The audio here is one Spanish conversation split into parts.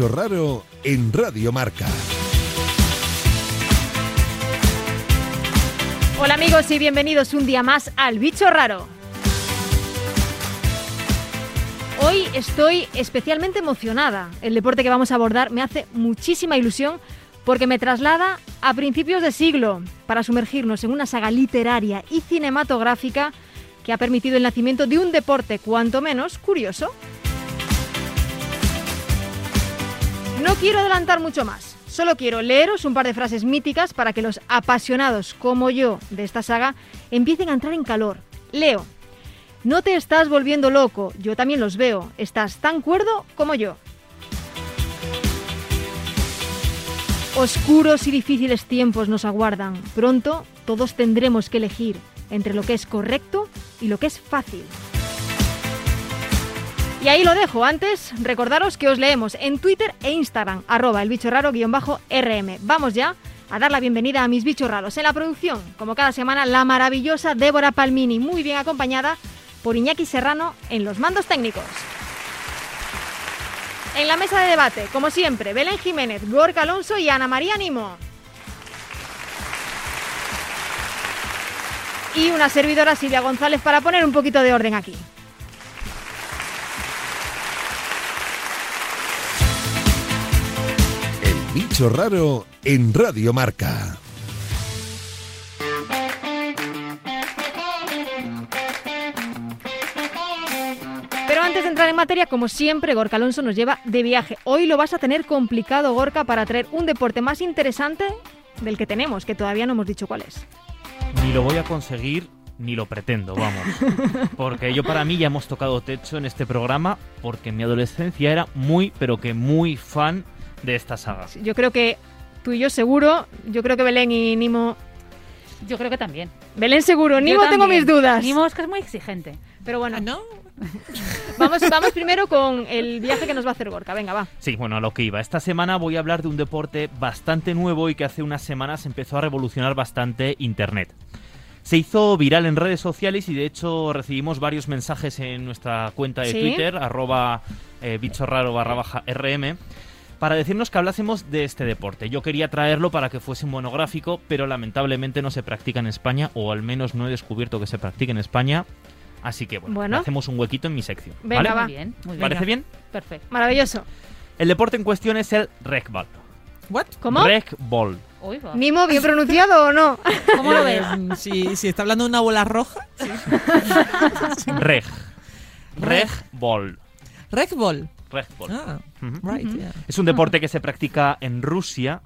bicho raro en Radio Marca. Hola amigos y bienvenidos un día más al bicho raro. Hoy estoy especialmente emocionada. El deporte que vamos a abordar me hace muchísima ilusión porque me traslada a principios de siglo para sumergirnos en una saga literaria y cinematográfica que ha permitido el nacimiento de un deporte cuanto menos curioso. No quiero adelantar mucho más, solo quiero leeros un par de frases míticas para que los apasionados como yo de esta saga empiecen a entrar en calor. Leo, no te estás volviendo loco, yo también los veo, estás tan cuerdo como yo. Oscuros y difíciles tiempos nos aguardan. Pronto todos tendremos que elegir entre lo que es correcto y lo que es fácil. Y ahí lo dejo. Antes, recordaros que os leemos en Twitter e Instagram, arroba el bicho raro-rm. Vamos ya a dar la bienvenida a mis bichos raros. En la producción, como cada semana, la maravillosa Débora Palmini, muy bien acompañada por Iñaki Serrano en los mandos técnicos. En la mesa de debate, como siempre, Belén Jiménez, Gorka Alonso y Ana María Nimo. Y una servidora Silvia González para poner un poquito de orden aquí. Bicho raro en Radio Marca. Pero antes de entrar en materia, como siempre, Gorka Alonso nos lleva de viaje. Hoy lo vas a tener complicado, Gorka, para traer un deporte más interesante del que tenemos, que todavía no hemos dicho cuál es. Ni lo voy a conseguir, ni lo pretendo, vamos. Porque yo para mí ya hemos tocado techo en este programa, porque en mi adolescencia era muy, pero que muy fan de esta saga. Yo creo que tú y yo seguro, yo creo que Belén y Nimo... Yo creo que también. Belén seguro, Nimo tengo mis dudas. Nimo es que es muy exigente. Pero bueno, Ah, ¿No? vamos, vamos primero con el viaje que nos va a hacer Gorka. Venga, va. Sí, bueno, a lo que iba. Esta semana voy a hablar de un deporte bastante nuevo y que hace unas semanas empezó a revolucionar bastante Internet. Se hizo viral en redes sociales y de hecho recibimos varios mensajes en nuestra cuenta de ¿Sí? Twitter, arroba eh, bicho raro barra baja rm, para decirnos que hablásemos de este deporte. Yo quería traerlo para que fuese un monográfico, pero lamentablemente no se practica en España, o al menos no he descubierto que se practique en España. Así que bueno, Bueno. hacemos un huequito en mi sección. Venga, ¿vale? va. Muy bien, muy bien. ¿Parece bien? Perfecto. Maravilloso. El deporte en cuestión es el regball. ¿What? ¿Cómo? Regball. Nimo, ¿bien pronunciado o no? ¿Cómo lo ves? si, si está hablando de una bola roja. Reg. Regball. Regball. Regball. Ah, Ujú. right, yeah. Es un deporte que se practica en Rusia.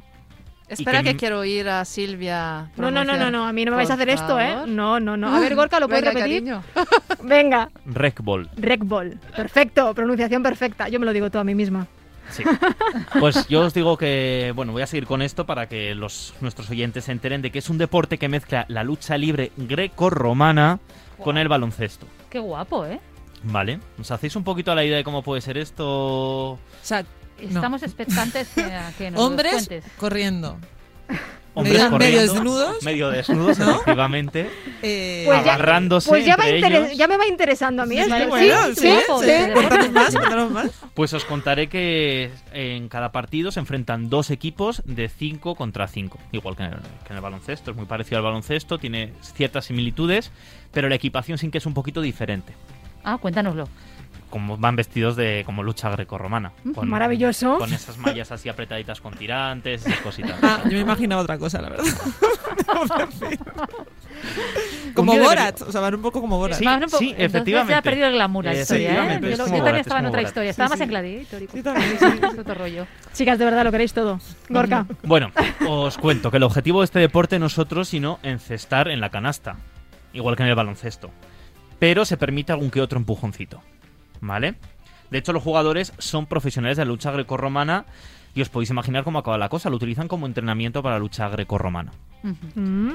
Espera que- que, quiero oír a Silvia. No, no, no, no, no, a mí no me vais a hacer esto, ¿eh? No, no, no. A ver, Gorka, ¿lo puedes Venga, repetir? cariño. Venga. Regball. Regball. Perfecto, pronunciación perfecta. Yo me lo digo todo a mí misma. Sí. Pues yo os digo que, bueno, voy a seguir con esto para que los, nuestros oyentes se enteren de que es un deporte que mezcla la lucha libre greco-romana con el baloncesto. Qué guapo, ¿eh? ¿Vale? ¿Os hacéis un poquito a la idea de cómo puede ser esto? O sea, No. Estamos expectantes que, a que nos hombres cuentes. corriendo. Hombres medio, medio corriendo, desnudos. medio desnudos, ¿No? efectivamente, eh, Pues ya- agarrándose Pues ya, entre ellos. ya me va interesando a mí ¿Sí? Pues os contaré que en cada partido se enfrentan dos equipos de 5 contra 5. Igual que en, el, que en el baloncesto, es muy parecido al baloncesto, tiene ciertas similitudes, pero la equipación sí que es un poquito diferente. Ah, cuéntanos Como van vestidos de como lucha grecorromana. Con, Maravilloso. Con esas mallas así apretaditas con tirantes, esas cositas. Ah, yo me imaginaba otra cosa, la verdad. como Borat, o sea, van un poco como Borat. Sí, Más un poco- sí, entonces efectivamente. se ha perdido el glamour la Eh, historia, ¿eh? Yo, es yo Borat, también es estaba en otra Borat. historia. Sí, Estaba más sí. en Gladiator y Sí, sí. es otro rollo. Chicas, de verdad, lo queréis todo. Gorka. Bueno, os cuento que el objetivo de este deporte no es otro sino encestar en la canasta, igual que en el baloncesto. Pero se permite algún que otro empujoncito, ¿vale? De hecho, los jugadores son profesionales de la lucha grecorromana y os podéis imaginar cómo acaba la cosa. Lo utilizan como entrenamiento para la lucha grecorromana.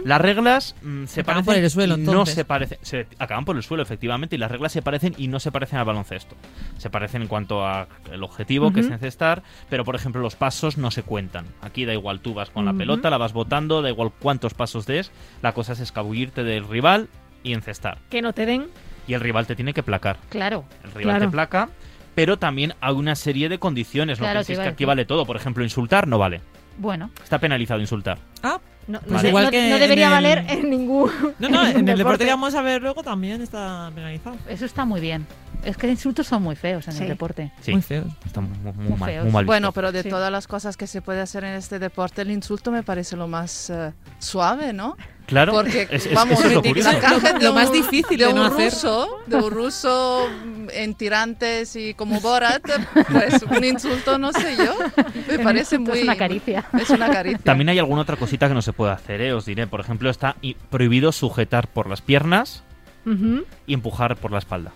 Las reglas mm, se Acaban parecen por el suelo, y no se parecen. Se acaban por el suelo, efectivamente, y las reglas se parecen y no se parecen al baloncesto. Se parecen en cuanto a el objetivo, que es encestar, pero por ejemplo los pasos no se cuentan. Aquí da igual, tú vas con la pelota, la vas botando, da igual cuántos pasos des, la cosa es escabullirte del rival y encestar. Que no te den. Y el rival te tiene que placar. Claro. El rival Claro. te placa, pero también hay una serie de condiciones. Claro, no penséis que a aquí vale todo. Por ejemplo, insultar no vale. Bueno, Está penalizado insultar. Ah, No, Pues no igual no- que no debería en el- valer en ningún. no, no, en el deporte deporte. que vamos a ver luego también está penalizado. eso está muy bien. Es que insultos son muy feos en Sí. el deporte. Sí, Muy feos. está muy, muy Muy mal, feos. muy mal visto. Bueno, pero de Sí. todas las cosas que se puede hacer en este deporte, el insulto me parece lo más eh, suave, ¿no? Claro, Porque, es, vamos, es lo de Lo más un- difícil de de no un hacer. ruso, de un ruso en tirantes y como Borat, pues un insulto, no sé yo, me El parece muy... Es una caricia. Es una caricia. También hay alguna otra cosita que no se puede hacer, ¿eh? os diré. Por ejemplo, está prohibido sujetar por las piernas Ujú. y empujar por la espalda.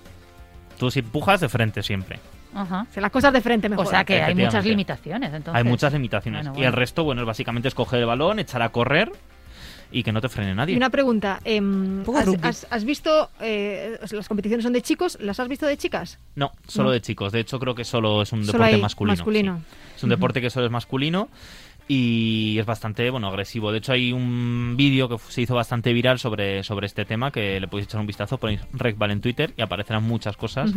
Tú si empujas de frente siempre. Ajá. O sea, las cosas de frente mejor. O sea que hay muchas limitaciones. Entonces. Hay muchas limitaciones. Bueno, Y el bueno. resto, bueno, es básicamente es coger el balón, echar a correr y que no te frene nadie. Y una pregunta. poco ¿has, has- has visto, eh, las competiciones son de chicos, ¿las has visto de chicas? No, solo No. de chicos. De hecho, creo que solo es un Solo deporte masculino. masculino. sí. Es un deporte que solo es masculino y es bastante bueno agresivo. De hecho, hay un vídeo que se hizo bastante viral sobre, sobre este tema que le podéis echar un vistazo. Ponéis Recval en Twitter y aparecerán muchas cosas.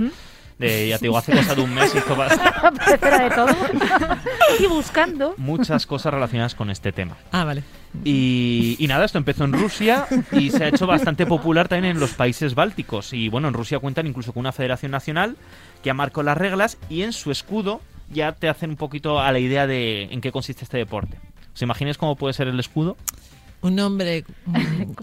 De, ya te digo, hace cosa de un mes hizo bast- Espera de todo. y buscando. muchas cosas relacionadas con este tema. Ah, vale. Y, y nada, esto empezó en Rusia y se ha hecho bastante popular también en los países bálticos. Y bueno, en Rusia cuentan incluso con una federación nacional que ha marcado las reglas y en su escudo ya te hacen un poquito a la idea de en qué consiste este deporte. ¿Os imagináis cómo puede ser el escudo? Un hombre Un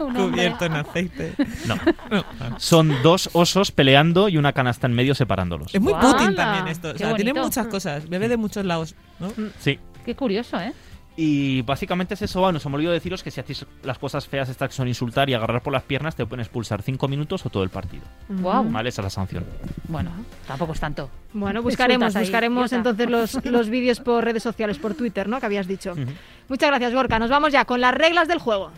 hombre. cubierto en aceite. No. No. Son dos osos peleando y una canasta en medio separándolos. Es muy. Putin también esto. O sea, tiene muchas cosas. Bebe de muchos lados. ¿no? Sí. Qué curioso, ¿eh? Y básicamente es eso, bueno, se me olvidó deciros que si hacéis las cosas feas estas que son insultar y agarrar por las piernas, te pueden expulsar cinco minutos o todo el partido. Guau. ¿Vale? Esa es la sanción. Bueno, tampoco es tanto. Bueno, buscaremos, ahí, buscaremos entonces los, los vídeos por redes sociales, por Twitter, ¿no? Que habías dicho. Muchas gracias, Gorka. Nos vamos ya con las reglas del juego.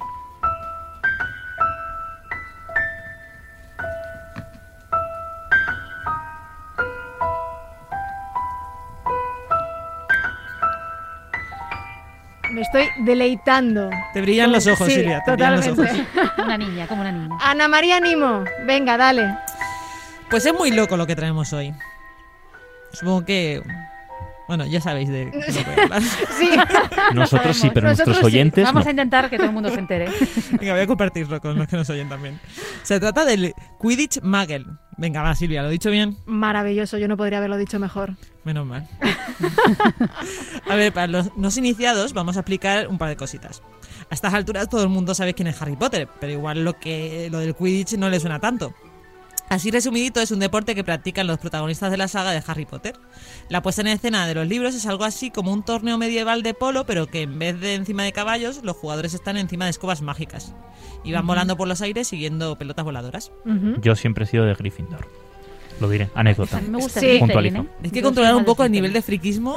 Me estoy deleitando. Te brillan los ojos, Sí, Silvia. Te brillan los totalmente. ojos. Una niña, como una niña. Ana María Nimo, venga, dale. Pues es muy loco lo que traemos hoy. Supongo que. Bueno, ya sabéis de qué. Sí, Nosotros sí, pero Nosotros nuestros sí. oyentes Vamos no. a intentar que todo el mundo se entere. Venga, voy a compartirlo con los que nos oyen también. Se trata del Quidditch Muggle. Venga, va, Silvia, ¿lo he dicho bien? maravilloso, yo no podría haberlo dicho mejor. Menos mal. a ver, para los no iniciados vamos a explicar un par de cositas. A estas alturas todo el mundo sabe quién es Harry Potter, pero igual lo que lo del Quidditch no le suena tanto. Así resumidito, es un deporte que practican los protagonistas de la saga de Harry Potter. La puesta en escena de los libros es algo así como un torneo medieval de polo, pero que en vez de encima de caballos, los jugadores están encima de escobas mágicas. Y van volando por los aires siguiendo pelotas voladoras. Yo siempre he sido de Gryffindor. Lo diré, anécdota. A mí me gusta Sí. Puntualizo. ¿eh? Es que Yo controlar un poco el nivel de friquismo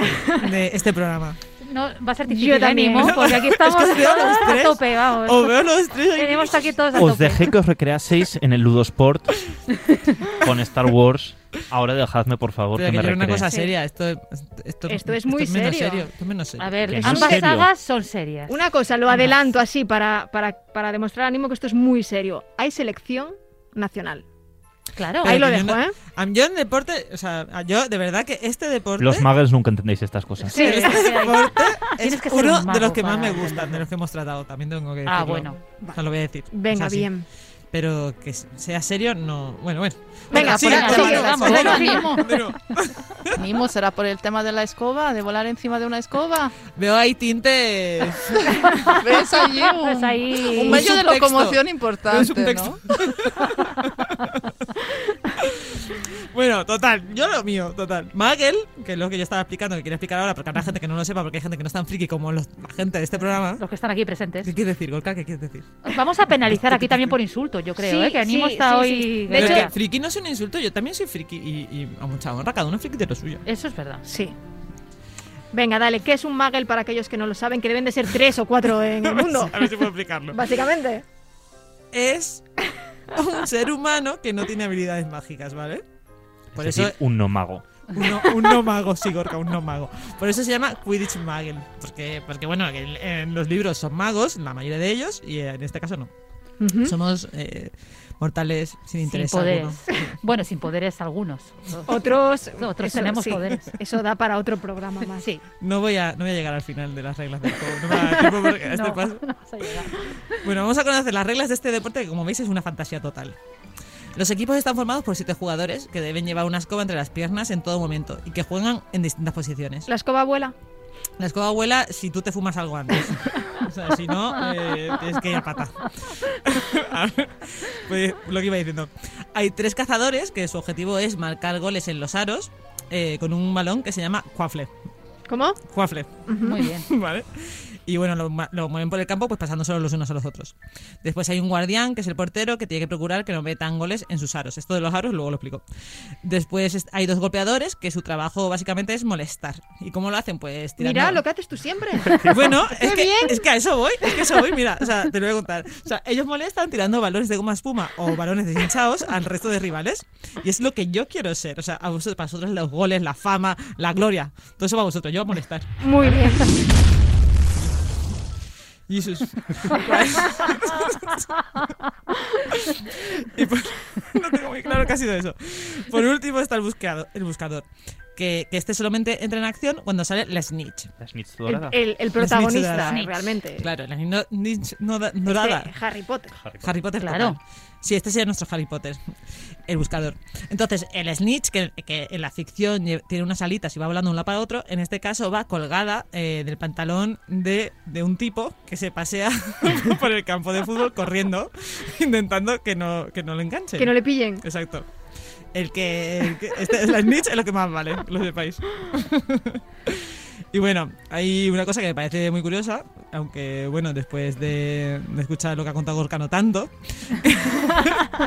de este programa. No, va a ser Yo difícil, también. ánimo, porque aquí estamos Es que os veo a los todos a tres. tope, vamos. O veo los tres ahí. Tenemos aquí todos a Os dejé que os recreaseis en el Ludosport con Star Wars. Ahora dejadme, por favor, Pero que que me una recree. cosa Sí. seria. Esto, esto, Esto es muy serio. Esto es menos serio. A ver, ambas serio. sagas son serias. Una cosa, lo adelanto así para, para, para demostrar ánimo que esto es muy serio. Hay selección nacional. Claro. Pero Ahí lo dejo, no- ¿eh? Yo en deporte, o sea, yo de verdad que este deporte. Los muggles nunca entendéis estas cosas. Sí. este deporte es uno un de los que más me gustan, de los que hemos tratado. También tengo que decirlo. Ah, bueno. O sea, lo voy a decir. Venga, O sea, sí. Pero que sea serio, no. Bueno, bueno. Venga, sigue, venga, continúa, sigue, vamos. Mimo, ¿será por el tema de la escoba? ¿De volar encima de una escoba? Veo ahí tintes. ¿Ves allí un, Pues ahí- un medio de locomoción Es importante, un texto. ¿no? Bueno, total, yo lo mío, total. Magel, que es lo que yo estaba explicando, que quiero explicar ahora, porque habrá gente que no lo sepa, porque hay gente que no es tan friki como los- la gente de este programa. Los que están aquí presentes. ¿Qué quieres decir, Golka? ¿Qué quieres decir? Vamos a penalizar aquí también por insulto, yo creo, Sí, ¿eh? Que Animo sí, está sí, hoy... sí. De Pero hecho- que friki no es un insulto, yo también soy friki y, y a mucha honra, cada uno es friki de lo suyo. Eso es verdad. Sí. Venga, dale. ¿Qué es un muggle para aquellos que no lo saben? Que deben de ser tres o cuatro en el mundo. A ver si puedo explicarlo. Básicamente. Es un ser humano que no tiene habilidades mágicas, ¿vale? Por es eso decir, un no mago. un no, un no mago, sí, Gorka, un no mago. Por eso se llama Quidditch Muggle. Porque, porque bueno, en los libros son magos, la mayoría de ellos, y en este caso no. Ujú. Somos eh, mortales sin Sin interés poderes. alguno. Bueno, sin poderes algunos. Otros, Otros tenemos sí, poderes. Eso da para otro programa más. Sí. No voy, a, no voy a llegar al final de las reglas del juego. No me da tiempo porque a este No, paso- no vas a. Bueno, vamos a conocer las reglas de este deporte que como veis es una fantasía total. Los equipos están formados por siete jugadores que deben llevar una escoba entre las piernas en todo momento y que juegan en distintas posiciones. La escoba abuela. La escoba vuela si tú te fumas algo antes. O sea, si no, eh, tienes que ir a pata. A ver, pues, lo que iba diciendo. Hay tres cazadores que su objetivo es marcar goles en los aros eh, con un balón que se llama cuafle. ¿Cómo? Cuafle, Muy bien. ¿vale? Y bueno, lo, lo mueven por el campo pues pasando solo los unos a los otros. Después hay un guardián, que es el portero, que tiene que procurar que no metan goles en sus aros. Esto de los aros luego lo explico. Después hay dos golpeadores, que su trabajo básicamente es molestar. ¿Y cómo lo hacen? Pues tirando... Mira lo que haces tú siempre. Bueno, es que, bien! es que a eso voy, es que a eso voy, mira, o sea, te lo voy a contar. O sea, ellos molestan tirando balones de goma espuma o balones deshinchados al resto de rivales. Y es lo que yo quiero ser. O sea, a vosotros, para vosotros los goles, la fama, la gloria. Todo eso para vosotros, yo a molestar. Muy bien. Jesus. y por- no tengo muy claro qué ha sido eso. Por último está el buscador, el buscador que, que este solamente entra en acción cuando sale la snitch. La snitch El, dorada. el- el Snitch protagonista, dorada. eh, realmente. Claro, la snitch, snitch no- Este, dorada. Harry Potter. Harry Potter. Harry Potter, Claro. total. Sí, este sería nuestro Harry Potter, el buscador. Entonces, el snitch, que, que en la ficción tiene unas alitas y va volando de un lado para otro, en este caso va colgada eh, del pantalón de, de un tipo que se pasea por el campo de fútbol corriendo, intentando que no, que no lo enganche. Que no le pillen. Exacto. El que, el que- este, la snitch es lo que más vale, lo sepáis. Y bueno, hay una cosa que me parece muy curiosa, aunque bueno, después de, de escuchar lo que ha contado Gorka no tanto,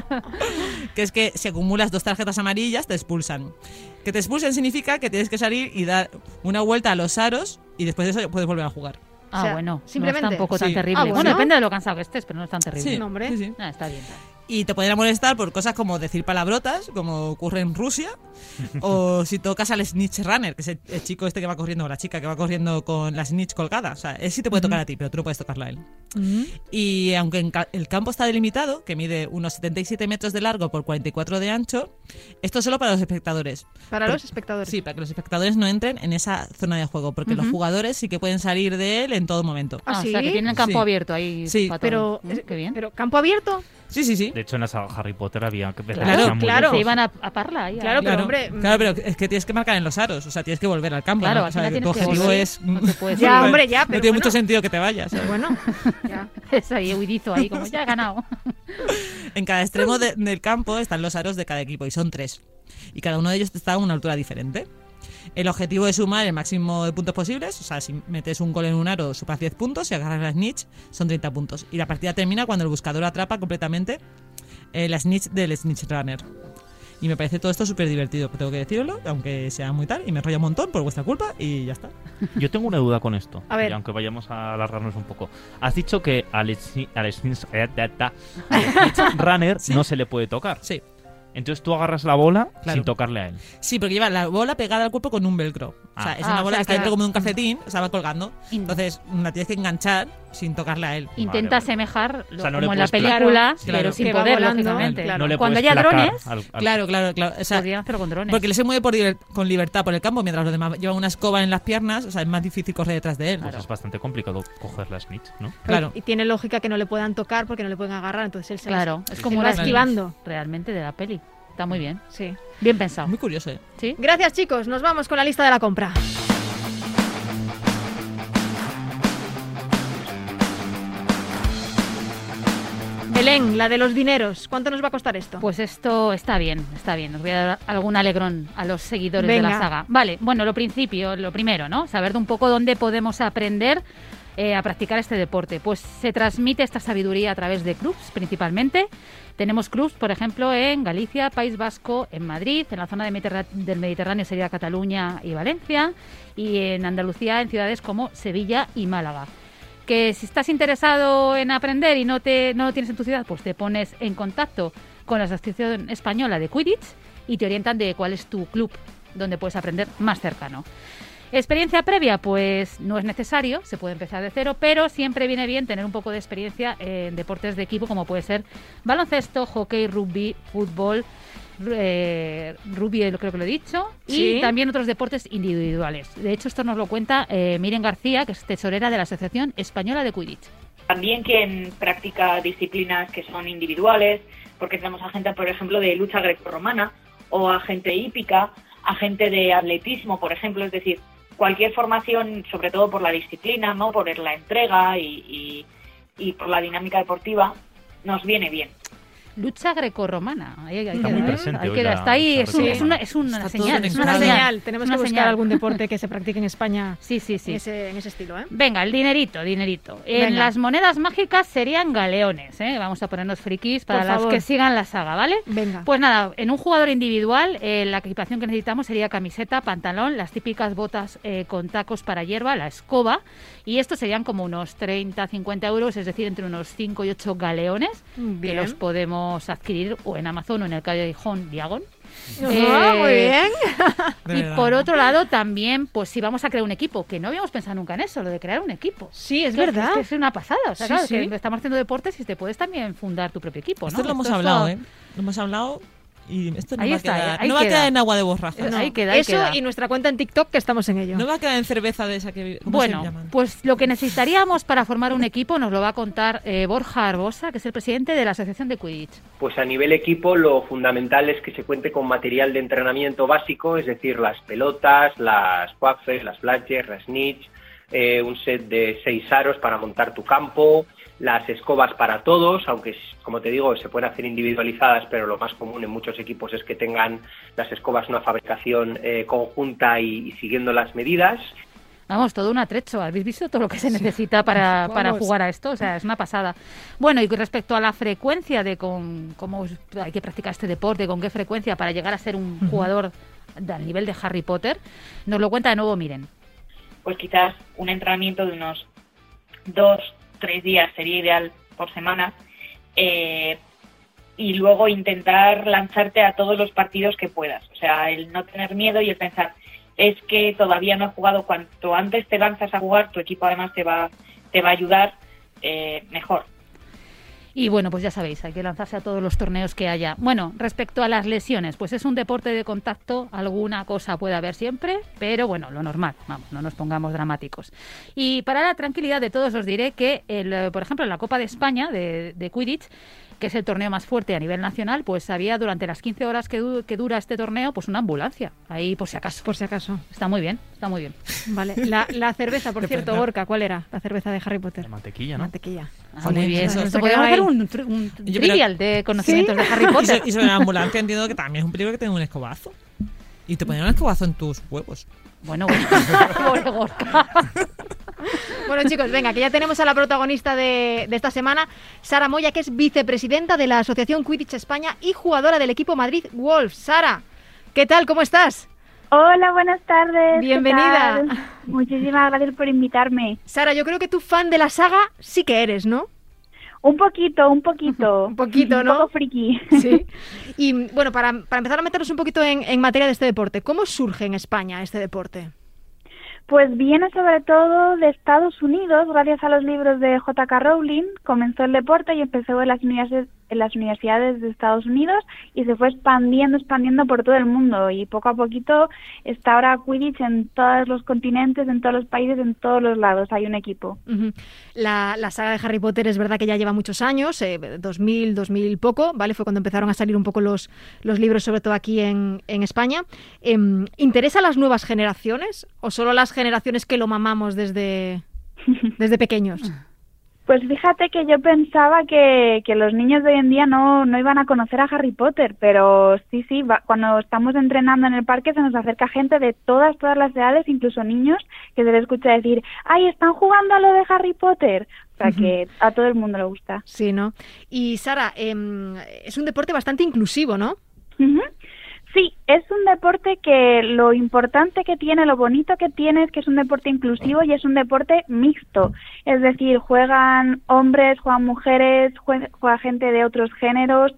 que es que si acumulas dos tarjetas amarillas te expulsan. Que te expulsen significa que tienes que salir y dar una vuelta a los aros y después de eso puedes volver a jugar. Ah, O sea, bueno. simplemente- No es tampoco tan Sí. terrible. Ah, bueno. bueno. depende de lo cansado que estés, pero no es tan terrible. Sí, No, hombre. sí, sí. Ah, está bien. Y te podrían molestar por cosas como decir palabrotas, como ocurre en Rusia, o si tocas al Snitch Runner, que es el, el chico este que va corriendo, o la chica que va corriendo con la Snitch colgada. O sea, él sí te puede tocar a ti, pero tú no puedes tocarla a él. Y aunque en ca- el campo está delimitado, que mide unos 77 metros de largo por 44 de ancho, esto es solo para los espectadores. Para Pero- los espectadores. Sí, para que los espectadores no entren en esa zona de juego, porque los jugadores sí que pueden salir de él en todo momento. ¿Ah, Ah, sí? o sea, que tienen campo Sí. abierto ahí. Sí. para Pero, todo. Mm, Qué bien. pero campo abierto. Sí, sí, sí. De hecho, en la saga Harry Potter había que Claro, muy claro. lejos. Se iban a, a parla Claro, pero hombre, Claro, pero es que tienes que marcar en los aros, o sea, tienes que volver al campo. Claro, ¿no? al O sea, tu objetivo volver. es. No te puedes Ya, hombre, ya, no pero tiene bueno. mucho sentido que te vayas. ¿sabes? Bueno, ya. Es ahí huidizo ahí, como ya he ganado. En cada extremo de- del campo están los aros de cada equipo y son tres. Y cada uno de ellos está a una altura diferente. El objetivo es sumar el máximo de puntos posibles. O sea, si metes un gol en un aro, sumas 10 puntos. Si agarras la snitch, son 30 puntos. Y la partida termina cuando el buscador atrapa completamente eh, la snitch del snitch runner. Y me parece todo esto súper divertido, tengo que decirlo, aunque sea muy tal. Y me enrolla un montón por vuestra culpa y ya está. Yo tengo una duda con esto. A ver. y aunque vayamos a alargarnos un poco. Has dicho que al, eh, al snitch runner Sí. no se le puede tocar. Sí. Entonces tú agarras la bola Claro. sin tocarle a él. Sí, porque lleva la bola pegada al cuerpo con un velcro. O sea, Ah. es Ah, una o bola sea que está dentro como de un calcetín, o sea, va colgando. Entonces la tienes que enganchar sin tocarle a él. Intenta vale. asemejar lo- O sea, no le como en la película, Claro, pero sin poder, lógicamente. claro. No le Cuando haya drones, al- al- Claro, claro, claro. O sea, podrían hacerlo con drones. porque él se mueve por con libertad por el campo mientras los demás llevan una escoba en las piernas, o sea, es más difícil correr detrás de él. Pues es bastante complicado coger la snitch, ¿no? Claro. Y tiene lógica que no le puedan tocar porque no le pueden agarrar, entonces él se Claro, es se como va la esquivando. realmente de la peli. Está muy bien. Sí. Bien pensado. Muy curioso, ¿eh? ¿Sí? Gracias, chicos. Nos vamos con la lista de la compra. Belén, la de los dineros. ¿Cuánto nos va a costar esto? Pues esto está bien, está bien. Os voy a dar algún alegrón a los seguidores de la saga. Vale, bueno, lo principio, lo primero, ¿no? Saber de un poco dónde podemos aprender eh, a practicar este deporte. Pues se transmite esta sabiduría a través de clubs, principalmente. Tenemos clubs, por ejemplo, en Galicia, País Vasco, en Madrid, en la zona del Mediterráneo sería Cataluña y Valencia, y en Andalucía, en ciudades como Sevilla y Málaga que si estás interesado en aprender y no te no lo tienes en tu ciudad, pues te pones en contacto con la Asociación Española de Quidditch y te orientan de cuál es tu club donde puedes aprender más cercano. Experiencia previa, pues no es necesario, se puede empezar de cero, pero siempre viene bien tener un poco de experiencia en deportes de equipo como puede ser baloncesto, hockey, rugby, fútbol, eh, rugby creo que lo he dicho, Sí. y también otros deportes individuales. De hecho, esto nos lo cuenta eh, Miren García, que es tesorera de la Asociación Española de Quidditch. También quien practica disciplinas que son individuales, porque tenemos a gente, por ejemplo, de lucha grecorromana o a gente hípica, a gente de atletismo, por ejemplo, es decir, cualquier formación, sobre todo por la disciplina, no, por la entrega y, y- y por la dinámica deportiva, nos viene bien. Lucha grecorromana. Queda, muy ¿eh? presente Está ahí, lucha es, un- es grecorromana. una, es señal. Es Una señal. Tenemos Una que buscar señal. algún deporte que se practique en España Sí, sí, sí. en, ese, en ese estilo, ¿eh? Venga, el dinerito, dinerito. En Venga. las monedas mágicas serían galeones, ¿eh? Vamos a ponernos frikis para Por las favor. que sigan la saga, ¿vale? Venga. Pues nada, en un jugador individual, eh, la equipación que necesitamos sería camiseta, pantalón, las típicas botas eh, con tacos para hierba, la escoba, y estos serían como unos 30, 50 euros, es decir, entre unos 5 y 8 galeones, que los podemos adquirir o en Amazon o en el Callejón Diagon. Ah, muy bien. Y verdad. por otro lado, también, pues si vamos a crear un equipo, que no habíamos pensado nunca en eso, lo de crear un equipo. Sí, es verdad. que es una pasada. O sea, Sí, claro, sí. que estamos haciendo deportes y te puedes también fundar tu propio equipo, ¿no? Esto lo hemos Esto es hablado, ¿eh? Lo hemos hablado y esto no Ahí va está, a quedar, ahí no va a queda. quedar en agua de borrajas. No. Ahí queda, ahí Eso queda. y nuestra cuenta en TikTok que estamos en ello. No va a quedar en cerveza de esa que... ¿cómo Bueno, se llaman? pues lo que necesitaríamos para formar un equipo nos lo va a contar eh, Borja Arbosa, que es el presidente de la Asociación de Quidditch. Pues a nivel equipo lo fundamental es que se cuente con material de entrenamiento básico, es decir, las pelotas, las coafes, las flashes, las snitch, eh, un set de seis aros para montar tu campo, las escobas para todos, aunque como te digo se pueden hacer individualizadas, pero lo más común en muchos equipos es que tengan las escobas una fabricación eh, conjunta y, y siguiendo las medidas. Vamos, todo un atrecho. ¿Habéis visto todo lo que se necesita para, para jugar a esto? O sea, es una pasada. Bueno, y respecto a la frecuencia de con, cómo hay que practicar este deporte, con qué frecuencia para llegar a ser un jugador al nivel de Harry Potter, nos lo cuenta de nuevo, miren. Pues quizás un entrenamiento de unos dos, tres días sería ideal por semana. eh, y luego intentar lanzarte a todos los partidos que puedas. O sea, el no tener miedo y el pensar, es que todavía no he jugado, cuanto antes te lanzas a jugar, tu equipo además te va, te va a ayudar eh, mejor. Y bueno, pues ya sabéis, hay que lanzarse a todos los torneos que haya. Bueno, respecto a las lesiones, pues es un deporte de contacto, alguna cosa puede haber siempre, pero bueno, lo normal, vamos, no nos pongamos dramáticos. Y para la tranquilidad de todos os diré que, el, eh, por ejemplo, en la Copa de España de, de Quidditch, que es el torneo más fuerte a nivel nacional, pues había durante las 15 horas que, du- que dura este torneo, pues una ambulancia, ahí por si acaso. Por si acaso. Está muy bien, está muy bien. Vale. La, la cerveza, por cierto. Gorka, ¿cuál era? La cerveza de Harry Potter. De mantequilla, ¿no? Mantequilla. Ah, muy bien. eso- Esto podríamos hacer un, trivial de conocimientos de Harry Y, Potter. y sobre la ambulancia entiendo que también es un peligro que tenga un escobazo. Y te ponían un escobazo en tus huevos. Bueno, bueno. Bueno, chicos, venga, que ya tenemos a la protagonista de, de esta semana, Sara Moya, que es vicepresidenta de la Asociación Quidditch España y jugadora del equipo Madrid Wolves. Sara, ¿qué tal? ¿Cómo estás? Hola, buenas tardes. ¿qué Bienvenida. Muchísimas gracias por invitarme. Sara, yo creo que tú fan de la saga sí que eres, ¿no? Un poquito, un poquito. Un poquito, ¿no? Un poco friki. Sí. Y bueno, para, para empezar a meternos un poquito en, en materia de este deporte, ¿cómo surge en España este deporte? Pues viene sobre todo de Estados Unidos, gracias a los libros de J.K. Rowling. Comenzó el deporte y empezó en las, universidades, en las universidades de Estados Unidos y se fue expandiendo, expandiendo por todo el mundo. Y poco a poquito está ahora Quidditch en todos los continentes, en todos los países, en todos los lados. Hay un equipo. La, la saga de Harry Potter es verdad que ya lleva muchos años, eh, 2000, 2000 poco, ¿vale? Fue cuando empezaron a salir un poco los, los libros, sobre todo aquí en, en España. Em, ¿Interesa a las nuevas generaciones o solo las generaciones que lo mamamos desde, desde pequeños? Pues fíjate que yo pensaba que, que los niños de hoy en día no, no iban a conocer a Harry Potter, pero sí, sí, va- cuando estamos entrenando en el parque se nos acerca gente de todas, todas las edades, incluso niños, que se les escucha decir, ¡ay, están jugando a lo de Harry Potter! O sea que a todo el mundo le gusta. Sí, ¿no? Y Sara, em, es un deporte bastante inclusivo, ¿no? Sí, es un deporte que lo importante que tiene, lo bonito que tiene es que es un deporte inclusivo y es un deporte mixto. Es decir, juegan hombres, juegan mujeres, jue- juega gente de otros géneros.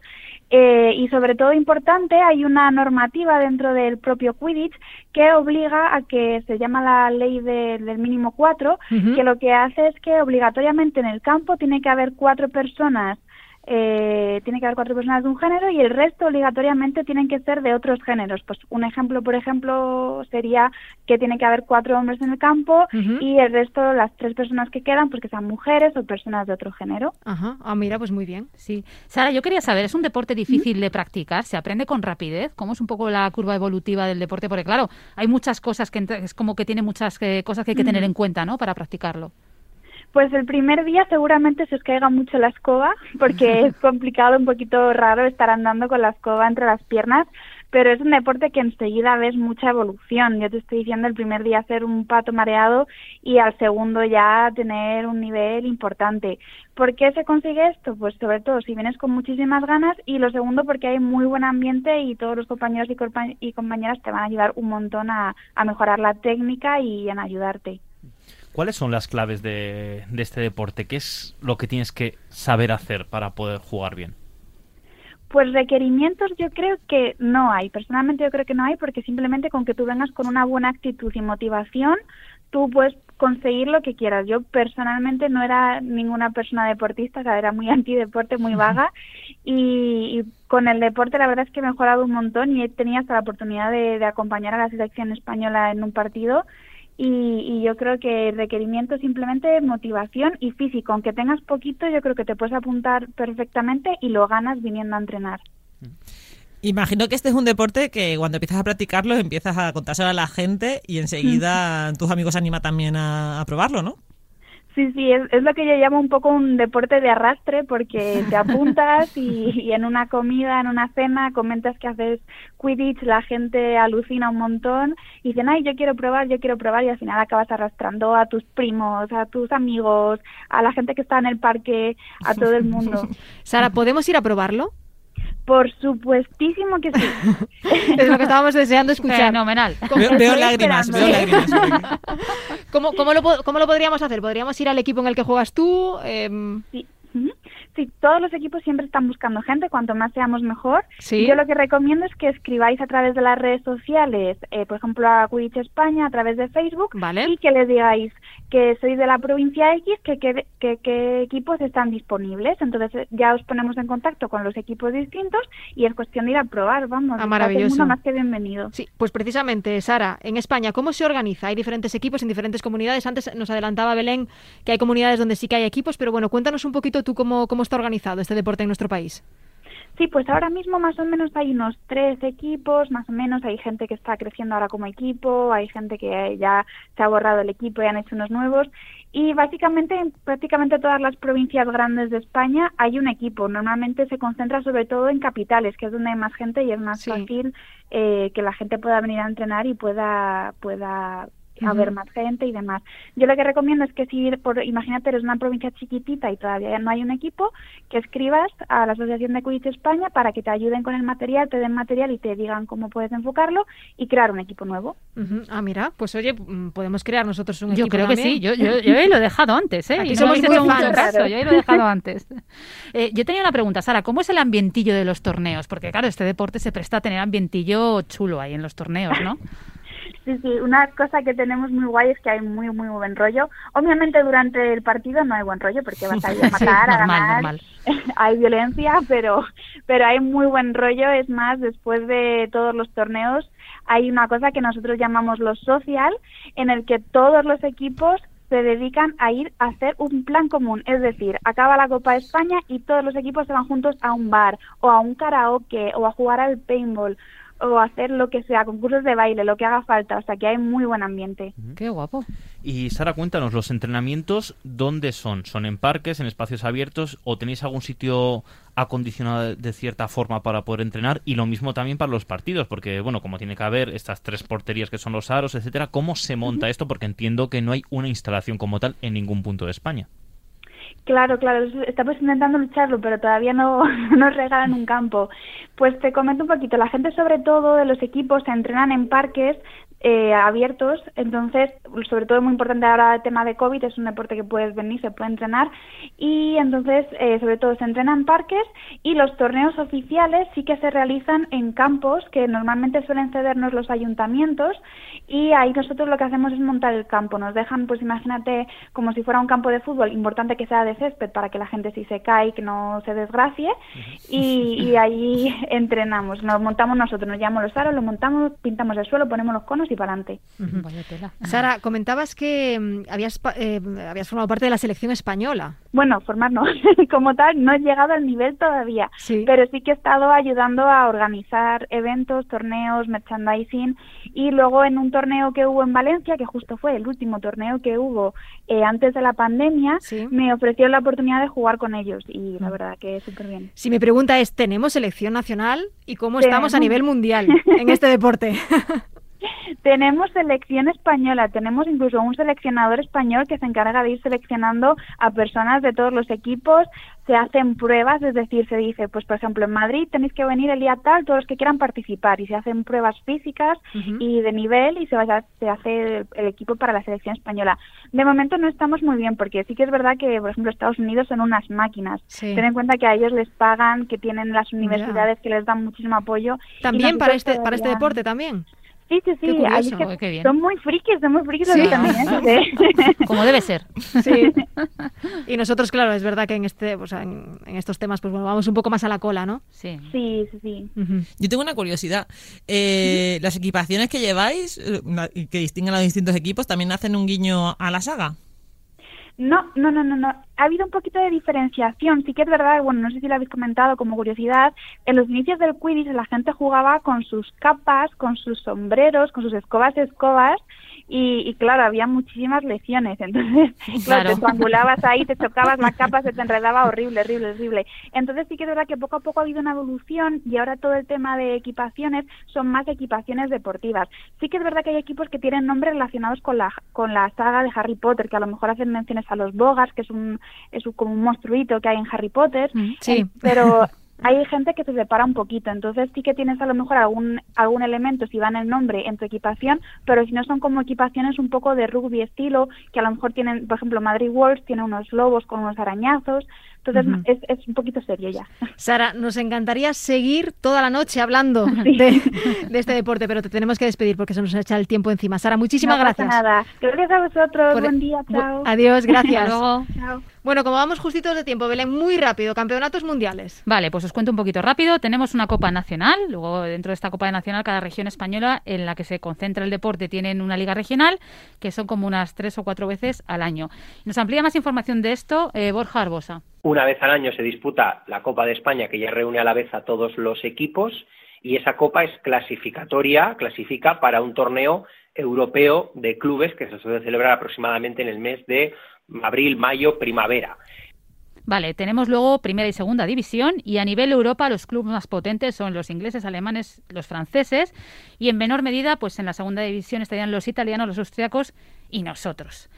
Eh, y sobre todo importante, hay una normativa dentro del propio Quidditch que obliga a que se llama la ley de- del mínimo cuatro, que lo que hace es que obligatoriamente en el campo tiene que haber cuatro personas eh, tiene que haber cuatro personas de un género y el resto obligatoriamente tienen que ser de otros géneros. Pues un ejemplo, por ejemplo, sería que tiene que haber cuatro hombres en el campo y el resto, las tres personas que quedan, pues que sean mujeres o personas de otro género. Ajá. Ah, mira, pues muy bien. Sí. Sara, yo quería saber, ¿es un deporte difícil de practicar? ¿Se aprende con rapidez? ¿Cómo es un poco la curva evolutiva del deporte? Porque claro, hay muchas cosas que es como que tiene muchas eh, cosas que hay que tener en cuenta, ¿no? Para practicarlo. Pues el primer día seguramente se os caiga mucho la escoba, porque es complicado, un poquito raro estar andando con la escoba entre las piernas, pero es un deporte que enseguida ves mucha evolución. Yo te estoy diciendo el primer día hacer un pato mareado y al segundo ya tener un nivel importante. ¿Por qué se consigue esto? Pues sobre todo si vienes con muchísimas ganas y lo segundo porque hay muy buen ambiente y todos los compañeros y, y compañeras te van a ayudar un montón a, a mejorar la técnica y en ayudarte. ¿Cuáles son las claves de, de este deporte? ¿Qué es lo que tienes que saber hacer para poder jugar bien? Pues requerimientos yo creo que no hay. Personalmente yo creo que no hay porque simplemente con que tú vengas con una buena actitud y motivación, tú puedes conseguir lo que quieras. Yo personalmente no era ninguna persona deportista, o sea, era muy antideporte, muy vaga y, y con el deporte la verdad es que he mejorado un montón y he tenido hasta la oportunidad de, de acompañar a la selección española en un partido y, y yo creo que el requerimiento es simplemente motivación y físico. Aunque tengas poquito, yo creo que te puedes apuntar perfectamente y lo ganas viniendo a entrenar. Imagino que este es un deporte que cuando empiezas a practicarlo empiezas a contárselo a la gente y enseguida tus amigos animan también a, a probarlo, ¿no? Sí, sí, es, es lo que yo llamo un poco un deporte de arrastre porque te apuntas y, y en una comida, en una cena, comentas que haces Quidditch, la gente alucina un montón y dicen, ay, yo quiero probar, yo quiero probar y al final acabas arrastrando a tus primos, a tus amigos, a la gente que está en el parque, a todo el mundo. Sara, ¿podemos ir a probarlo? Por supuestísimo que sí. Es lo que estábamos deseando escuchar. Fenomenal. Veo, lágrimas, veo esperando. lágrimas. ¿Cómo, cómo, lo, cómo lo podríamos hacer? ¿Podríamos ir al equipo en el que juegas tú? Em, Sí. Sí, todos los equipos siempre están buscando gente, cuanto más seamos mejor. Sí. Yo lo que recomiendo es que escribáis a través de las redes sociales, eh, por ejemplo a Quidditch España, a través de Facebook, Vale. y que les digáis que sois de la provincia X, que qué que, que equipos están disponibles. Entonces eh, ya os ponemos en contacto con los equipos distintos y es cuestión de ir a probar, vamos. Ah, maravilloso. mundo más que bienvenido. Sí, pues precisamente, Sara, en España, ¿cómo se organiza? Hay diferentes equipos en diferentes comunidades. Antes nos adelantaba Belén que hay comunidades donde sí que hay equipos, pero bueno, cuéntanos un poquito tú cómo, cómo está organizado este deporte en nuestro país. Sí, pues ahora mismo más o menos hay unos tres equipos, más o menos hay gente que está creciendo ahora como equipo, hay gente que ya se ha borrado el equipo y han hecho unos nuevos y básicamente en prácticamente todas las provincias grandes de España hay un equipo. Normalmente se concentra sobre todo en capitales, que es donde hay más gente y es más Sí. fácil eh, que la gente pueda venir a entrenar y pueda pueda haber Ujú. más gente y demás. Yo lo que recomiendo es que si, por, imagínate, eres una provincia chiquitita y todavía no hay un equipo, que escribas a la Asociación de Quidditch España para que te ayuden con el material, te den material y te digan cómo puedes enfocarlo y crear un equipo nuevo. Ah, mira, pues oye, mm, podemos crear nosotros un Yo equipo creo que sí, yo, yo, yo ahí lo he dejado antes, ¿eh? Aquí y no somos muy caso, yo ahí lo he dejado antes. Eh, yo tenía una pregunta, Sara, ¿cómo es el ambientillo de los torneos? Porque claro, este deporte se presta a tener ambientillo chulo ahí en los torneos, ¿no? Sí, sí, una cosa que tenemos muy guay es que hay muy, muy buen rollo. Obviamente durante el partido no hay buen rollo porque vas a ir a Sí, matar, a ganar, normal. hay violencia, pero, pero hay muy buen rollo. Es más, después de todos los torneos hay una cosa que nosotros llamamos los social, en el que todos los equipos se dedican a ir a hacer un plan común, es decir, acaba la Copa de España y todos los equipos se van juntos a un bar o a un karaoke o a jugar al paintball o hacer lo que sea, concursos de baile, lo que haga falta, o sea que hay muy buen ambiente. Qué guapo. Y Sara, cuéntanos, ¿los entrenamientos dónde son? ¿Son en parques, en espacios abiertos o tenéis algún sitio acondicionado de- de cierta forma para poder entrenar? Y lo mismo también para los partidos, porque, bueno, como tiene que haber estas tres porterías que son los aros, etcétera, ¿cómo se monta esto? Porque entiendo que no hay una instalación como tal en ningún punto de España. Claro, claro, es- estamos intentando lucharlo, pero todavía no no nos regalan un campo. Pues te comento un poquito, la gente sobre todo de los equipos se entrenan en parques eh, abiertos. Entonces, sobre todo muy importante ahora el tema de COVID, es un deporte que puedes venir, se puede entrenar. Y entonces, eh, sobre todo, se entrena en parques y los torneos oficiales sí que se realizan en campos que normalmente suelen cedernos los ayuntamientos. Y ahí nosotros lo que hacemos es montar el campo. Nos dejan, pues imagínate, como si fuera un campo de fútbol, importante que sea de césped para que la gente si se cae, que no se desgracie. Y, y ahí entrenamos. Nos montamos nosotros, nos llamamos los aros, lo montamos, pintamos el suelo, ponemos los conos y para adelante. Vaya tela. Sara, comentabas que mm, habías, pa- eh, habías formado parte de la selección española. Bueno, formar no, como tal, no he llegado al nivel todavía, Sí. pero sí que he estado ayudando a organizar eventos, torneos, merchandising y luego en un torneo que hubo en Valencia, que justo fue el último torneo que hubo eh, antes de la pandemia, Sí. me ofrecieron la oportunidad de jugar con ellos y la verdad que súper bien. Si mi pregunta es, ¿tenemos selección nacional y cómo estamos a Tenemos. nivel mundial en este deporte? Tenemos selección española, tenemos incluso un seleccionador español que se encarga de ir seleccionando a personas de todos los equipos, se hacen pruebas, es decir, se dice, pues por ejemplo, en Madrid tenéis que venir el día tal, todos los que quieran participar, y se hacen pruebas físicas y de nivel y se, vaya- se hace el, el equipo para la selección española. De momento no estamos muy bien, porque sí que es verdad que, por ejemplo, Estados Unidos son unas máquinas. Sí. Ten en cuenta que a ellos les pagan, que tienen las universidades que les dan muchísimo apoyo. También para este, para este deporte también. Sí, sí, Qué sí. curioso. ahí es que Joder, qué bien. Son muy frikis, son muy frikis Sí. los. ¿eh? Como debe ser. Sí. Y nosotros, claro, es verdad que en este, o sea, en, en estos temas, pues bueno, vamos un poco más a la cola, ¿no? Sí. Sí, sí. Yo tengo una curiosidad. Eh, ¿Las equipaciones que lleváis eh, que distinguen a los distintos equipos también hacen un guiño a la saga? No, no, no, no, no. Ha habido un poquito de diferenciación. Sí que es verdad, bueno, no sé si lo habéis comentado como curiosidad, en los inicios del Quidditch la gente jugaba con sus capas, con sus sombreros, con sus escobas escobas y, y claro, había muchísimas lesiones. Entonces, claro, Claro. te triangulabas ahí, te chocabas la capa, se te enredaba horrible, horrible, horrible. Entonces sí que es verdad que poco a poco ha habido una evolución y ahora todo el tema de equipaciones son más equipaciones deportivas. Sí que es verdad que hay equipos que tienen nombres relacionados con la, con la saga de Harry Potter, que a lo mejor hacen menciones a los Bogars, que es un, es un- como un monstruito que hay en Harry Potter. Sí. Eh, Pero hay gente que se separa un poquito, entonces sí que tienes a lo mejor algún, algún elemento si va en el nombre en tu equipación, pero si no son como equipaciones un poco de rugby estilo, que a lo mejor tienen, por ejemplo, Madrid Wolves tiene unos lobos con unos arañazos, entonces es, es un poquito serio ya. Sara, nos encantaría seguir toda la noche hablando de, de este deporte, pero te tenemos que despedir porque se nos echa el tiempo encima. Sara, muchísimas no pasa gracias. nada. Gracias a vosotros, Por- buen día, Bu- chao. Adiós, gracias. Hasta luego. Chao. Bueno, como vamos justitos de tiempo, Belén, muy rápido, campeonatos mundiales. Vale, pues os cuento un poquito rápido. Tenemos una Copa Nacional, luego dentro de esta Copa Nacional cada región española en la que se concentra el deporte tienen una liga regional que son como unas tres o cuatro veces al año. Nos amplía más información de esto eh, Borja Arbosa. Una vez al año se disputa la Copa de España, que ya reúne a la vez a todos los equipos, y esa copa es clasificatoria, clasifica para un torneo europeo de clubes que se suele celebrar aproximadamente en el mes de abril, mayo, primavera. Vale, tenemos luego primera y segunda división y a nivel Europa los clubes más potentes son los ingleses, alemanes, los franceses y en menor medida pues en la segunda división estarían los italianos, los austriacos y nosotros.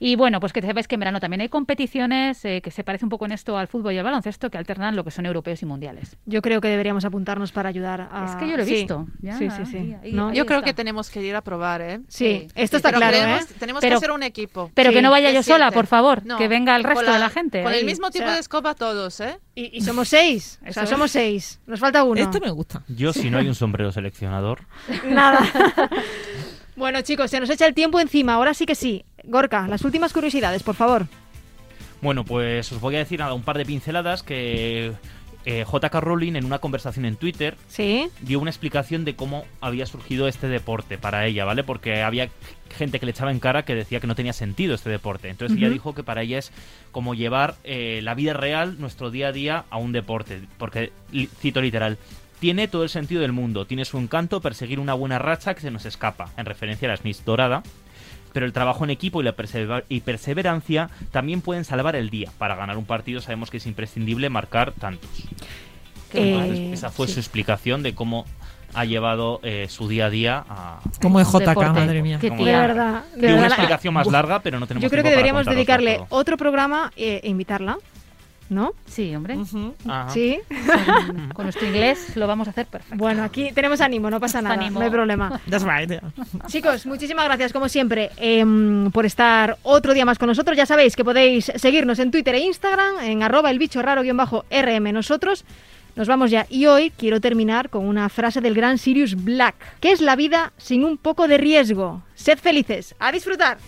Y bueno, pues que sepáis que en verano también hay competiciones eh, que se parece un poco en esto al fútbol y al baloncesto que alternan lo que son europeos y mundiales. Yo creo que deberíamos apuntarnos para ayudar a... Es que yo lo he Sí, visto. Ya, sí, sí, sí. ahí- ¿No? ahí Yo creo que tenemos que ir a probar, ¿eh? Sí, esto está Pero claro, tenemos, ¿eh? tenemos Pero- que hacer un equipo. Pero Sí, que no vaya yo sola, por favor, No, que venga el resto de la gente. Con ahí. el mismo tipo O sea- de escoba todos, ¿eh? Y, y somos seis, o sea, es. somos seis. Nos falta uno. Esto me gusta. Yo, si no hay un sombrero seleccionador, Nada. bueno, chicos, se nos echa el tiempo encima. Ahora sí que sí. Gorka, las últimas curiosidades, por favor. Bueno, pues os voy a decir nada, un par de pinceladas que eh, JK Rowling en una conversación en Twitter Sí. dio una explicación de cómo había surgido este deporte para ella, ¿vale? Porque había gente que le echaba en cara que decía que no tenía sentido este deporte. Entonces ella dijo que para ella es como llevar eh, la vida real, nuestro día a día, a un deporte. Porque, cito literal, tiene todo el sentido del mundo, tiene su encanto perseguir una buena racha que se nos escapa, en referencia a la Smith dorada. Pero el trabajo en equipo y la persever- y perseverancia también pueden salvar el día. Para ganar un partido sabemos que es imprescindible marcar tantos. Eh, Entonces, esa fue sí. su explicación de cómo ha llevado eh, su día a día a... Como es JK, madre mía. Qué De verdad. de una verdad. explicación más larga, pero no tenemos Yo creo que deberíamos dedicarle todo. otro programa eh, e invitarla. ¿No? Sí, hombre. Sí. Con, con nuestro inglés lo vamos a hacer perfecto. Bueno, aquí tenemos ánimo, no pasa nada, Ánimo. no hay problema. That's right. Chicos, muchísimas gracias como siempre em, por estar otro día más con nosotros. Ya sabéis que podéis seguirnos en Twitter e Instagram en arroba el bicho raro RM nosotros. Nos vamos ya y hoy quiero terminar con una frase del gran Sirius Black. ¿Qué es la vida sin un poco de riesgo? Sed felices, a disfrutar.